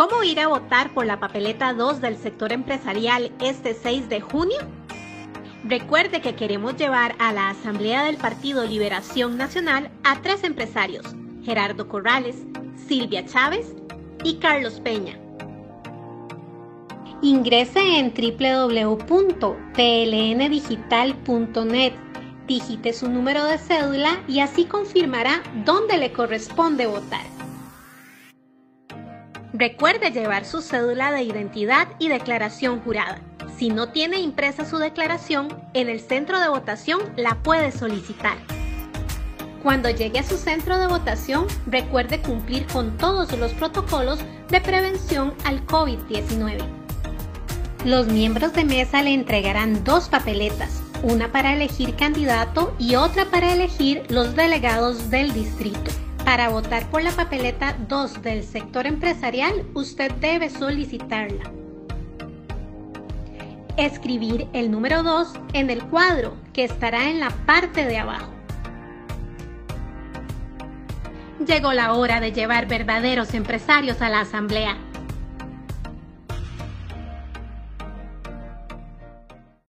¿Cómo ir a votar por la papeleta 2 del sector empresarial este 6 de junio? Recuerde que queremos llevar a la Asamblea del Partido Liberación Nacional a tres empresarios, Gerardo Corrales, Silvia Chávez y Carlos Peña. Ingrese en www.plndigital.net, digite su número de cédula y así confirmará dónde le corresponde votar. Recuerde llevar su cédula de identidad y declaración jurada. Si no tiene impresa su declaración, en el centro de votación la puede solicitar. Cuando llegue a su centro de votación, recuerde cumplir con todos los protocolos de prevención al COVID-19. Los miembros de mesa le entregarán dos papeletas, una para elegir candidato y otra para elegir los delegados del distrito. Para votar por la papeleta 2 del sector empresarial, usted debe solicitarla. Escribir el número 2 en el cuadro que estará en la parte de abajo. Llegó la hora de llevar verdaderos empresarios a la asamblea.